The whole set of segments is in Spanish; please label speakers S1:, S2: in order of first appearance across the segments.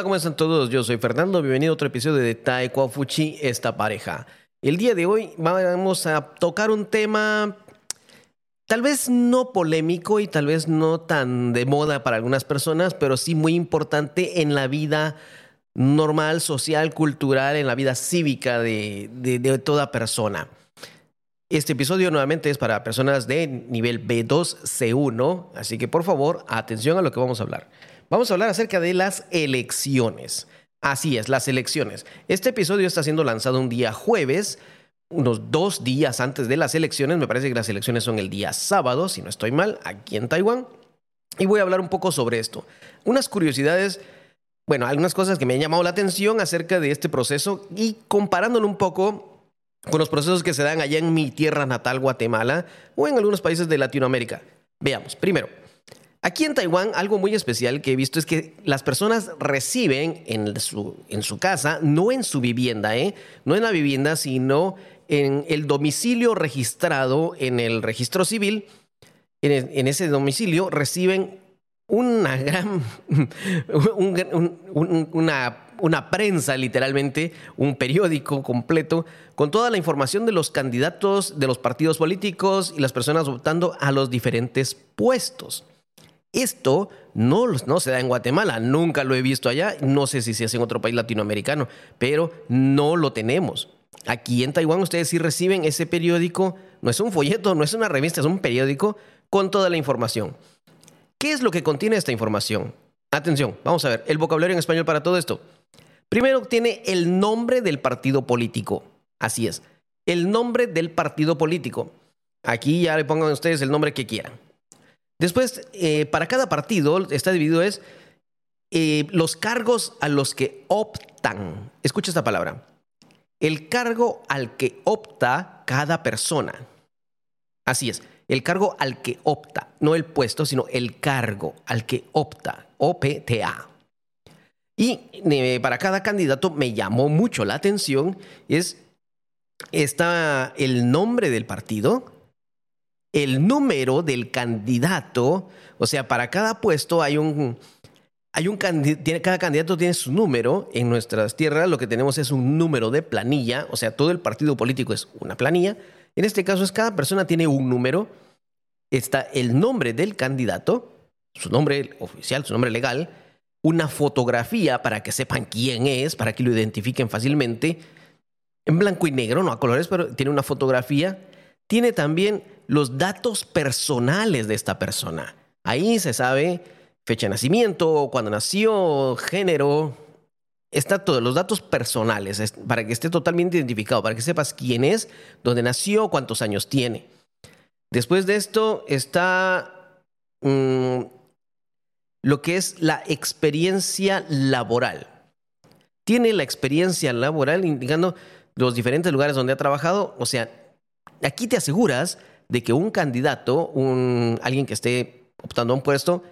S1: Hola, ¿cómo están todos? Yo soy Fernando, bienvenido a otro episodio de Taekwondo Fuchi, esta pareja. El día de hoy vamos a tocar un tema tal vez no polémico y tal vez no tan de moda para algunas personas, pero sí muy importante en la vida normal, social, cultural, en la vida cívica de, de toda persona. Este episodio nuevamente es para personas de nivel B2, C1, así que por favor, atención a lo que vamos a hablar. Vamos a hablar acerca de las elecciones. Así es, las elecciones. Este episodio está siendo lanzado un día jueves, unos dos días antes de las elecciones. Me parece que las elecciones son el día sábado, si no estoy mal, aquí en Taiwán. Y voy a hablar un poco sobre esto. Unas curiosidades, bueno, algunas cosas que me han llamado la atención acerca de este proceso y comparándolo un poco con los procesos que se dan allá en mi tierra natal, Guatemala, o en algunos países de Latinoamérica. Veamos, primero, Aquí en Taiwán, algo muy especial que he visto es que las personas reciben en su, en su casa, no en su vivienda, ¿eh? no en la vivienda, sino en el domicilio registrado en el registro civil. En, ese domicilio reciben una gran, una, una prensa literalmente, un periódico completo con toda la información de los candidatos de los partidos políticos y las personas votando a los diferentes puestos. Esto no, se da en Guatemala, nunca lo he visto allá, no sé si se hace en otro país latinoamericano, pero no lo tenemos. Aquí en Taiwán ustedes sí reciben ese periódico, no es un folleto, no es una revista, es un periódico con toda la información. ¿Qué es lo que contiene esta información? Atención, vamos a ver, el vocabulario en español para todo esto. Primero tiene el nombre del partido político, así es, el nombre del partido político. Aquí ya le pongan ustedes el nombre que quieran. Después, eh, para cada partido está dividido es eh, los cargos a los que optan. Escucha esta palabra. El cargo al que opta cada persona. Así es, el cargo al que opta, no el puesto, sino el cargo al que opta, O-P-T-A. Y eh, para cada candidato me llamó mucho la atención es está el nombre del partido, el número del candidato, o sea, para cada puesto hay un, hay un tiene, cada candidato tiene su número. En nuestras tierras lo que tenemos es un número de planilla, o sea, todo el partido político es una planilla. En este caso es cada persona tiene un número. Está el nombre del candidato, su nombre oficial, su nombre legal, una fotografía para que sepan quién es, para que lo identifiquen fácilmente, en blanco y negro, no a colores, pero tiene una fotografía. Tiene también los datos personales de esta persona. Ahí se sabe fecha de nacimiento, cuándo nació, género. Está todo, los datos personales, para que esté totalmente identificado, para que sepas quién es, dónde nació, cuántos años tiene. Después de esto está mm, lo que es la experiencia laboral. Tiene la experiencia laboral indicando los diferentes lugares donde ha trabajado. O sea, aquí te aseguras de que un candidato, un, alguien que esté optando a un puesto,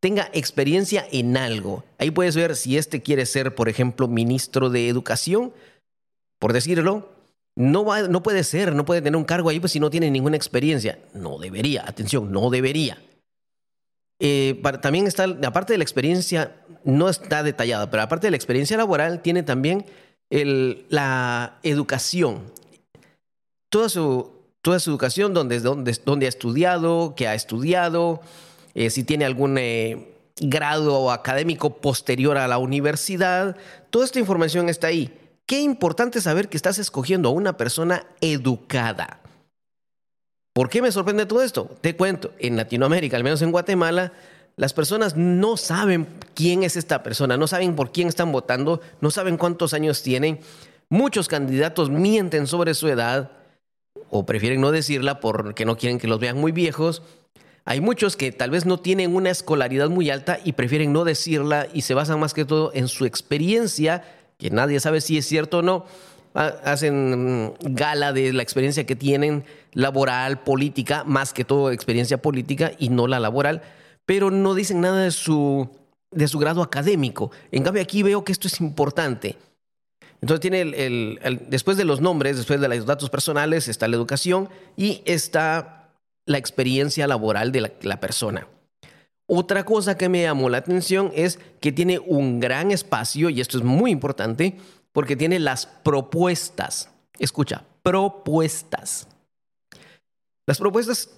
S1: tenga experiencia en algo. Ahí puedes ver si este quiere ser, por ejemplo, ministro de Educación, por decirlo. No, va, no puede ser, no puede tener un cargo ahí pues, si no tiene ninguna experiencia. No debería, atención, no debería. Eh, también está, aparte de la experiencia, no está detallada, pero aparte de la experiencia laboral, tiene también la educación. Toda su, toda su educación, donde, donde, ha estudiado, que ha estudiado, eh, si tiene algún eh, grado académico posterior a la universidad. Toda esta información está ahí. Qué importante saber que estás escogiendo a una persona educada. ¿Por qué me sorprende todo esto? Te cuento, en Latinoamérica, al menos en Guatemala, las personas no saben quién es esta persona, no saben por quién están votando, no saben cuántos años tienen. Muchos candidatos mienten sobre su edad, o prefieren no decirla porque no quieren que los vean muy viejos. Hay muchos que tal vez no tienen una escolaridad muy alta y prefieren no decirla y se basan más que todo en su experiencia, que nadie sabe si es cierto o no. Hacen gala de la experiencia que tienen laboral, política, más que todo experiencia política y no la laboral, pero no dicen nada de su, de su grado académico. En cambio, aquí veo que esto es importante. Entonces tiene el, después de los nombres, después de los datos personales, está la educación y está la experiencia laboral de la, persona. Otra cosa que me llamó la atención es que tiene un gran espacio, y esto es muy importante, porque tiene las propuestas. Escucha, propuestas. Las propuestas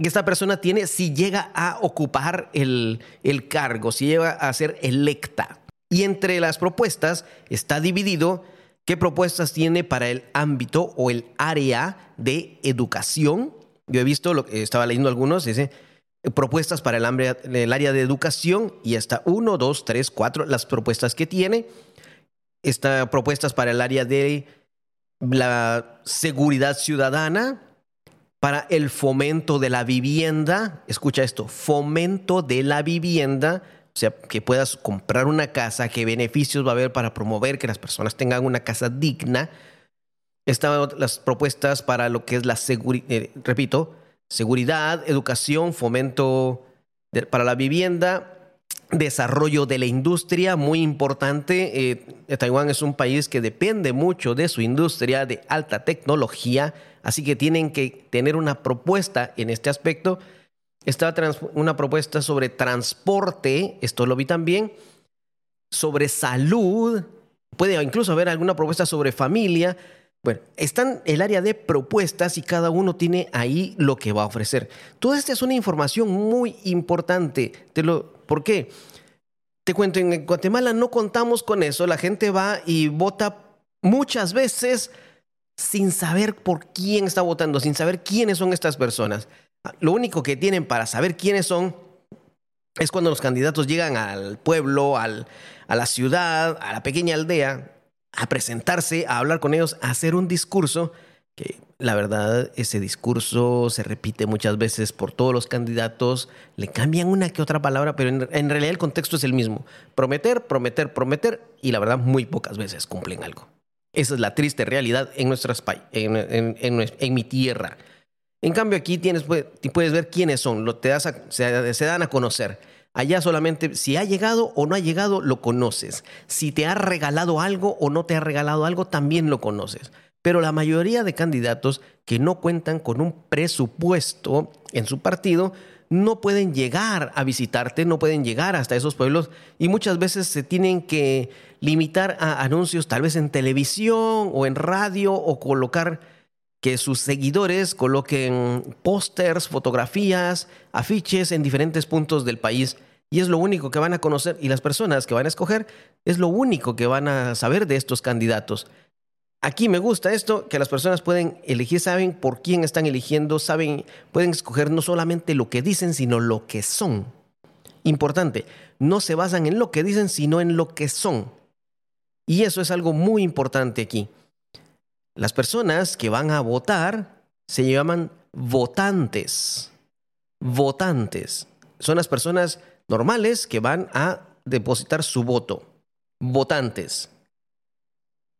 S1: que esta persona tiene si llega a ocupar el, el cargo, si llega a ser electa. Y entre las propuestas está dividido qué propuestas tiene para el ámbito o el área de educación. Yo he visto, lo estaba leyendo algunos, dice propuestas para el, área de educación y está uno, dos, tres, cuatro, las propuestas que tiene. Está propuestas para el área de la seguridad ciudadana, para el fomento de la vivienda. Escucha esto, fomento de la vivienda. O sea, que puedas comprar una casa, qué beneficios va a haber para promover que las personas tengan una casa digna. Están las propuestas para lo que es la seguridad, eh, repito, seguridad, educación, fomento para la vivienda, desarrollo de la industria, muy importante. Eh, Taiwán es un país que depende mucho de su industria de alta tecnología, así que tienen que tener una propuesta en este aspecto. Está una propuesta sobre transporte, esto lo vi también, sobre salud, puede incluso haber alguna propuesta sobre familia, bueno, están el área de propuestas y cada uno tiene ahí lo que va a ofrecer. Toda esta es una información muy importante. Te lo, ¿Por qué? Te cuento, en Guatemala no contamos con eso. La gente va y vota muchas veces sin saber por quién está votando, sin saber quiénes son estas personas. Lo único que tienen para saber quiénes son es cuando los candidatos llegan al pueblo, al, a la ciudad, a la pequeña aldea, a presentarse, a hablar con ellos, a hacer un discurso que la verdad ese discurso se repite muchas veces por todos los candidatos, le cambian una que otra palabra, pero en, realidad el contexto es el mismo. Prometer, prometer, prometer y la verdad muy pocas veces cumplen algo. Esa es la triste realidad en, nuestras, en, en, mi tierra. En cambio aquí tienes, puedes ver quiénes son, te das se dan a conocer. Allá solamente si ha llegado o no ha llegado, lo conoces. Si te ha regalado algo o no te ha regalado algo, también lo conoces. Pero la mayoría de candidatos que no cuentan con un presupuesto en su partido no pueden llegar a visitarte, no pueden llegar hasta esos pueblos y muchas veces se tienen que limitar a anuncios tal vez en televisión o en radio o colocar que sus seguidores coloquen pósters, fotografías, afiches en diferentes puntos del país. Y es lo único que van a conocer y las personas que van a escoger es lo único que van a saber de estos candidatos. Aquí me gusta esto, que las personas pueden elegir, saben por quién están eligiendo, saben, pueden escoger no solamente lo que dicen, sino lo que son. Importante, no se basan en lo que dicen, sino en lo que son. Y eso es algo muy importante aquí. Las personas que van a votar se llaman votantes. Votantes. Son las personas normales que van a depositar su voto. Votantes.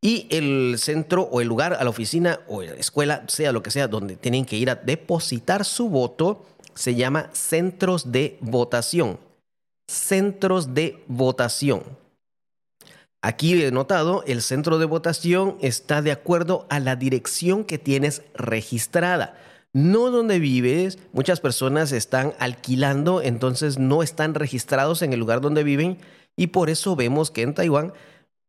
S1: Y el centro o el lugar, a la oficina o la escuela, sea lo que sea, donde tienen que ir a depositar su voto, se llama centros de votación. Centros de votación. Aquí he notado, el centro de votación está de acuerdo a la dirección que tienes registrada. No donde vives, muchas personas están alquilando, entonces no están registrados en el lugar donde viven y por eso vemos que en Taiwán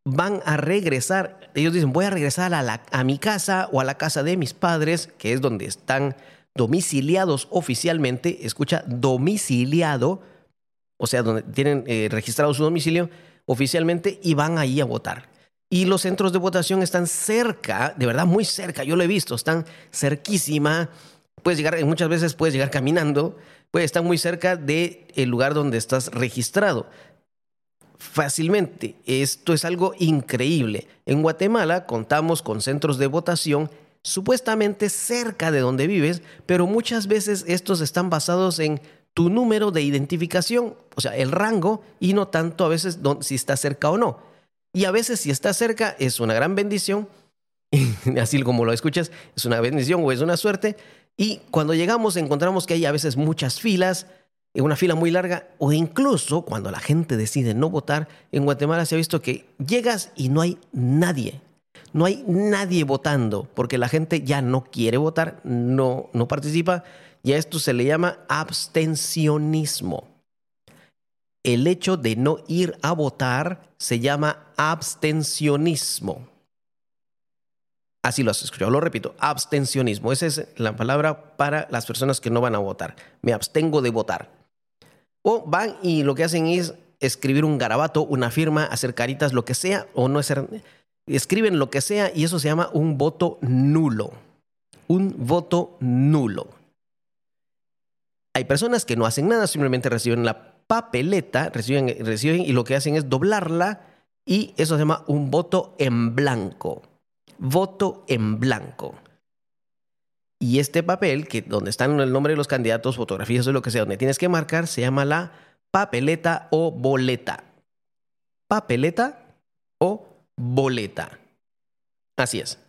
S1: van a regresar, ellos dicen, voy a regresar a, a mi casa o a la casa de mis padres, que es donde están domiciliados oficialmente, escucha, domiciliado, o sea, donde tienen eh, registrado su domicilio, oficialmente y van ahí a votar. Y los centros de votación están cerca, de verdad muy cerca, yo lo he visto, están cerquísima. Puedes llegar, muchas veces puedes llegar caminando, puedes estar muy cerca del el lugar donde estás registrado. Fácilmente, esto es algo increíble. En Guatemala contamos con centros de votación supuestamente cerca de donde vives, pero muchas veces estos están basados en tu número de identificación, o sea, el rango, y no tanto a veces si está cerca o no. Y a veces si está cerca es una gran bendición, así como lo escuchas, es una bendición o es una suerte. Y cuando llegamos encontramos que hay a veces muchas filas, una fila muy larga, o incluso cuando la gente decide no votar, en Guatemala se ha visto que llegas y no hay nadie. No hay nadie votando porque la gente ya no quiere votar, no, no participa y a esto se le llama abstencionismo. el hecho de no ir a votar se llama abstencionismo. Así lo has escuchado, lo repito, abstencionismo. Esa es la palabra para las personas que no van a votar. Me abstengo de votar. O van y lo que hacen es escribir un garabato, una firma, hacer caritas, lo que sea, o no hacer. Escriben lo que sea y eso se llama un voto nulo. Un voto nulo. Hay personas que no hacen nada, simplemente reciben la papeleta, reciben, reciben y lo que hacen es doblarla y eso se llama un voto en blanco voto en blanco. Y este papel, que donde están el nombre de los candidatos, fotografías o lo que sea, donde tienes que marcar, se llama la papeleta o boleta. Papeleta o boleta. Así es.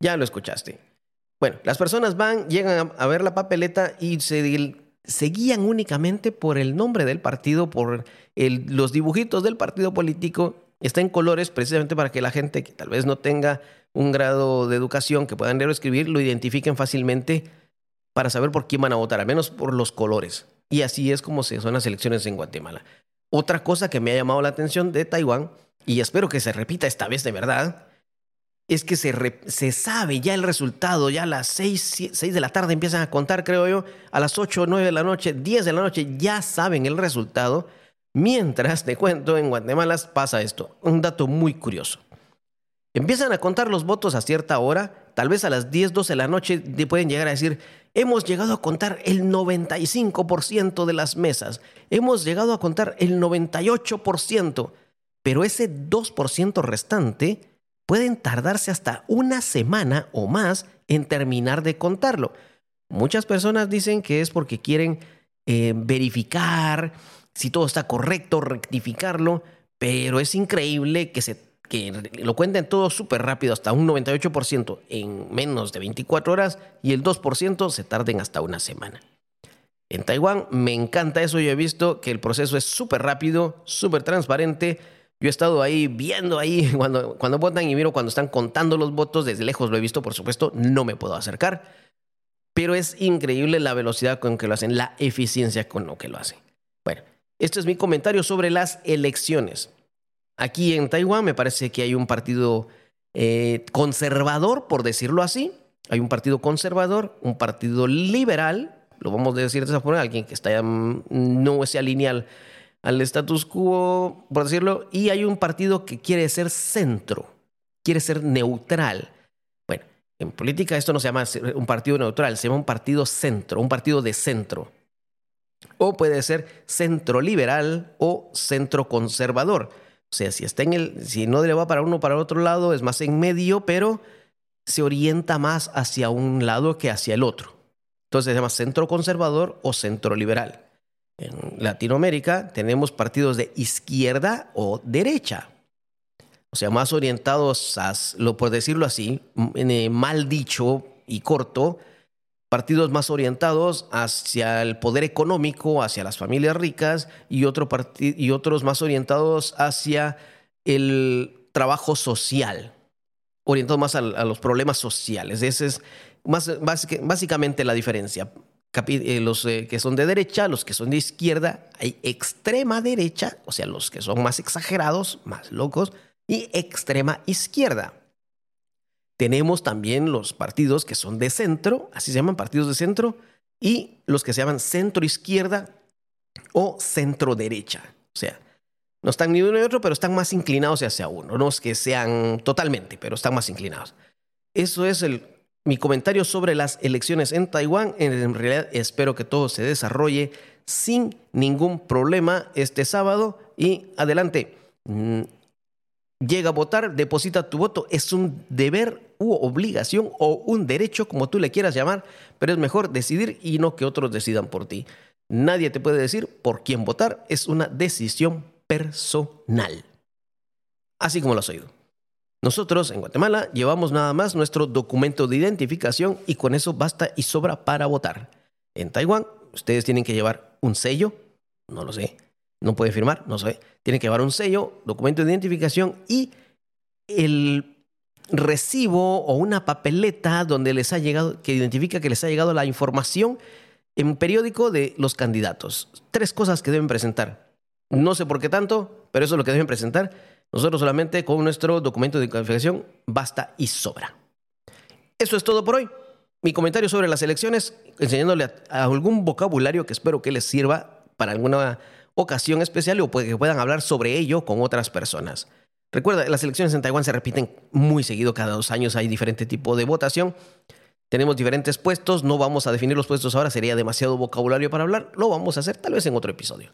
S1: Ya lo escuchaste. Bueno, las personas van, llegan a, ver la papeleta y se, se, guían únicamente por el nombre del partido, por los dibujitos del partido político. Está en colores precisamente para que la gente que tal vez no tenga un grado de educación que puedan leer o escribir, lo identifiquen fácilmente para saber por quién van a votar, al menos por los colores. Y así es como se son las elecciones en Guatemala. Otra cosa que me ha llamado la atención de Taiwán, y espero que se repita esta vez de verdad, es que se, se sabe ya el resultado, ya a las 6, 6 de la tarde empiezan a contar, creo yo, a las 8, 9 de la noche, 10 de la noche, ya saben el resultado. Mientras, te cuento, en Guatemala pasa esto, un dato muy curioso. Empiezan a contar los votos a cierta hora, tal vez a las 10, 12 de la noche pueden llegar a decir, hemos llegado a contar el 95% de las mesas, hemos llegado a contar el 98%, pero ese 2% restante pueden tardarse hasta una semana o más en terminar de contarlo. Muchas personas dicen que es porque quieren eh, verificar si todo está correcto, rectificarlo, pero es increíble que se que lo cuenten todo súper rápido, hasta un 98% en menos de 24 horas y el 2% se tarden hasta una semana. En Taiwán me encanta eso, yo he visto que el proceso es súper rápido, súper transparente. Yo he estado ahí viendo ahí cuando, cuando votan y miro cuando están contando los votos, desde lejos lo he visto, por supuesto, no me puedo acercar, pero es increíble la velocidad con que lo hacen, la eficiencia con lo que lo hacen. Bueno, este es mi comentario sobre las elecciones. Aquí en Taiwán me parece que hay un partido eh, conservador, por decirlo así. Hay un partido conservador, un partido liberal, lo vamos a decir de esa forma, alguien que está mm, no se alinea al, status quo, por decirlo, y hay un partido que quiere ser centro, quiere ser neutral. Bueno, en política esto no se llama un partido neutral, se llama un partido centro, un partido de centro. O puede ser centro liberal o centro conservador. O sea, si está en el, si no le va para uno para otro lado, es más en medio, pero se orienta más hacia un lado que hacia el otro. Entonces se llama centro conservador o centro liberal. En Latinoamérica tenemos partidos de izquierda o derecha. O sea, más orientados, a, lo por decirlo así, eh, mal dicho y corto, partidos más orientados hacia el poder económico, hacia las familias ricas y, otro y otros más orientados hacia el trabajo social, orientados más a, los problemas sociales. Esa es más, básicamente la diferencia. Eh, los que son de derecha, los que son de izquierda, hay extrema derecha, o sea, los que son más exagerados, más locos, y extrema izquierda. Tenemos también los partidos que son de centro, así se llaman partidos de centro, y los que se llaman centro izquierda o centro derecha. O sea, no están ni uno ni otro, pero están más inclinados hacia uno. No es que sean totalmente, pero están más inclinados. Eso es el, mi comentario sobre las elecciones en Taiwán. En realidad espero que todo se desarrolle sin ningún problema este sábado y adelante. Mm, llega a votar, deposita tu voto. Es un deber u obligación o un derecho, como tú le quieras llamar, pero es mejor decidir y no que otros decidan por ti. Nadie te puede decir por quién votar, es una decisión personal. Así como lo has oído. Nosotros en Guatemala llevamos nada más nuestro documento de identificación y con eso basta y sobra para votar. En Taiwán, ustedes tienen que llevar un sello, no lo sé, no puede firmar, no sé. Tiene que llevar un sello, documento de identificación y el recibo o una papeleta donde les ha llegado, que identifica que les ha llegado la información en periódico de los candidatos. Tres cosas que deben presentar. No sé por qué tanto, pero eso es lo que deben presentar. Nosotros solamente con nuestro documento de calificación basta y sobra. Eso es todo por hoy. Mi comentario sobre las elecciones, enseñándole algún vocabulario que espero que les sirva para alguna ocasión especial o que puedan hablar sobre ello con otras personas. Recuerda, las elecciones en Taiwán se repiten muy seguido, cada dos años hay diferente tipo de votación. Tenemos diferentes puestos, no vamos a definir los puestos ahora, sería demasiado vocabulario para hablar, lo vamos a hacer tal vez en otro episodio.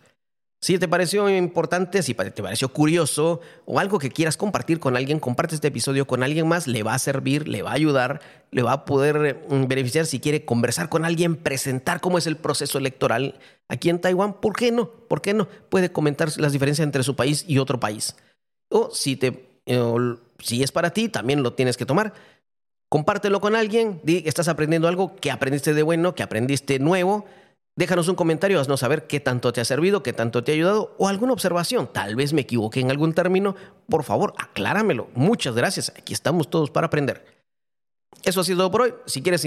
S1: Si te pareció importante, si te pareció curioso o algo que quieras compartir con alguien, comparte este episodio con alguien más, le va a servir, le va a ayudar, le va a poder mm, beneficiar si quiere conversar con alguien, presentar cómo es el proceso electoral aquí en Taiwán. ¿Por qué no? ¿Por qué no? Puede comentar las diferencias entre su país y otro país. O si, te, eh, si es para ti, también lo tienes que tomar. Compártelo con alguien, di estás aprendiendo algo que aprendiste de bueno, que aprendiste nuevo Déjanos un comentario, haznos saber qué tanto te ha servido, qué tanto te ha ayudado o alguna observación. Tal vez me equivoqué en algún término. Por favor, acláramelo. Muchas gracias. Aquí estamos todos para aprender. Eso ha sido todo por hoy. Si quieres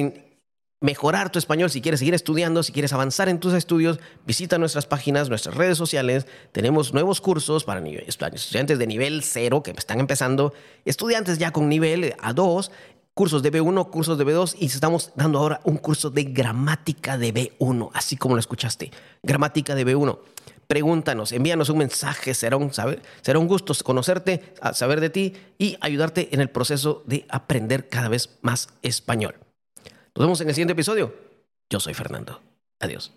S1: mejorar tu español, si quieres seguir estudiando, si quieres avanzar en tus estudios, visita nuestras páginas, nuestras redes sociales. Tenemos nuevos cursos para estudiantes de nivel cero que están empezando, estudiantes ya con nivel A2 cursos de B1, cursos de B2 y estamos dando ahora un curso de gramática de B1, así como lo escuchaste, gramática de B1. Pregúntanos, envíanos un mensaje, será un, será un gusto conocerte, saber de ti y ayudarte en el proceso de aprender cada vez más español. Nos vemos en el siguiente episodio. Yo soy Fernando. Adiós.